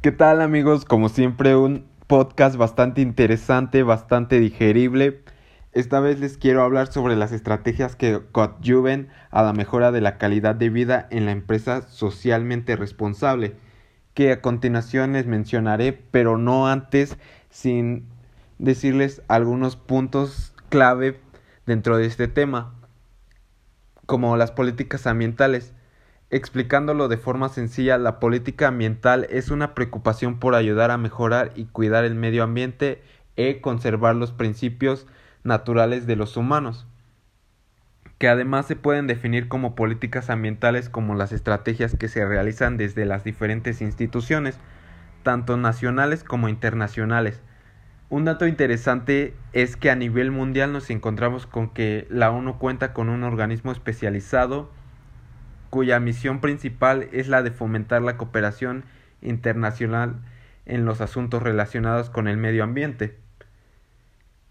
¿Qué tal amigos? Como siempre un podcast bastante interesante, bastante digerible. Esta vez les quiero hablar sobre las estrategias que coadyuven a la mejora de la calidad de vida en la empresa socialmente responsable, que a continuación les mencionaré, pero no antes sin decirles algunos puntos clave dentro de este tema, como las políticas ambientales. Explicándolo de forma sencilla, la política ambiental es una preocupación por ayudar a mejorar y cuidar el medio ambiente e conservar los principios naturales de los humanos, que además se pueden definir como políticas ambientales como las estrategias que se realizan desde las diferentes instituciones, tanto nacionales como internacionales. Un dato interesante es que a nivel mundial nos encontramos con que la ONU cuenta con un organismo especializado cuya misión principal es la de fomentar la cooperación internacional en los asuntos relacionados con el medio ambiente.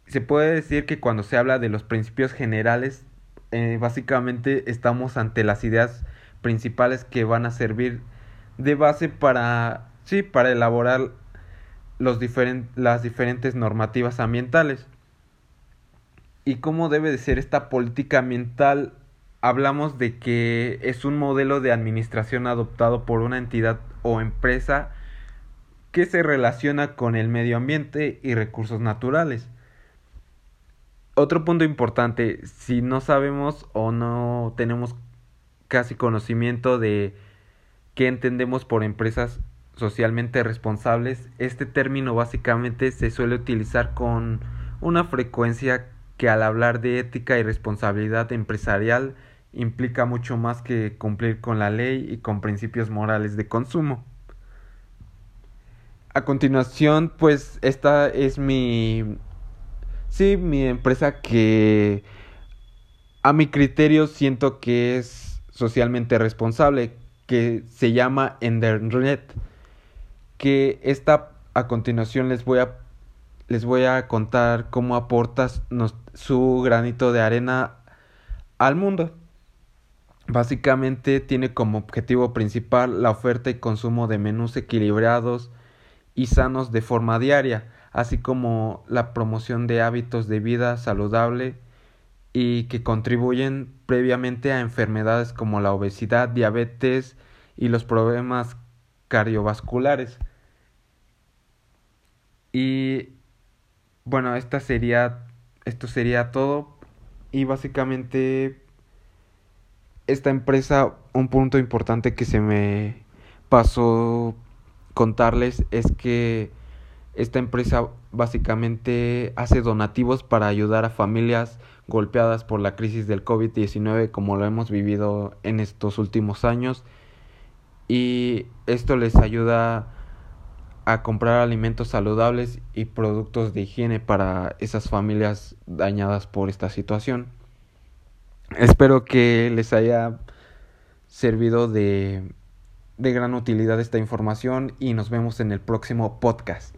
Se puede decir que cuando se habla de los principios generales, eh, básicamente estamos ante las ideas principales que van a servir de base para, sí, para elaborar los las diferentes normativas ambientales. ¿Y cómo debe de ser esta política ambiental hablamos de que es un modelo de administración adoptado por una entidad o empresa que se relaciona con el medio ambiente y recursos naturales. Otro punto importante, si no sabemos o no tenemos casi conocimiento de qué entendemos por empresas socialmente responsables, este término básicamente se suele utilizar con una frecuencia que al hablar de ética y responsabilidad empresarial implica mucho más que cumplir con la ley y con principios morales de consumo. A continuación, pues esta es mi sí, mi empresa que a mi criterio siento que es socialmente responsable, que se llama Endernet, que esta a continuación les voy a les voy a contar cómo aportas su granito de arena al mundo. Básicamente tiene como objetivo principal la oferta y consumo de menús equilibrados y sanos de forma diaria, así como la promoción de hábitos de vida saludable y que contribuyen previamente a enfermedades como la obesidad, diabetes y los problemas cardiovasculares. Y bueno, esta sería esto sería todo y básicamente esta empresa un punto importante que se me pasó contarles es que esta empresa básicamente hace donativos para ayudar a familias golpeadas por la crisis del COVID-19 como lo hemos vivido en estos últimos años y esto les ayuda a comprar alimentos saludables y productos de higiene para esas familias dañadas por esta situación. Espero que les haya servido de, de gran utilidad esta información y nos vemos en el próximo podcast.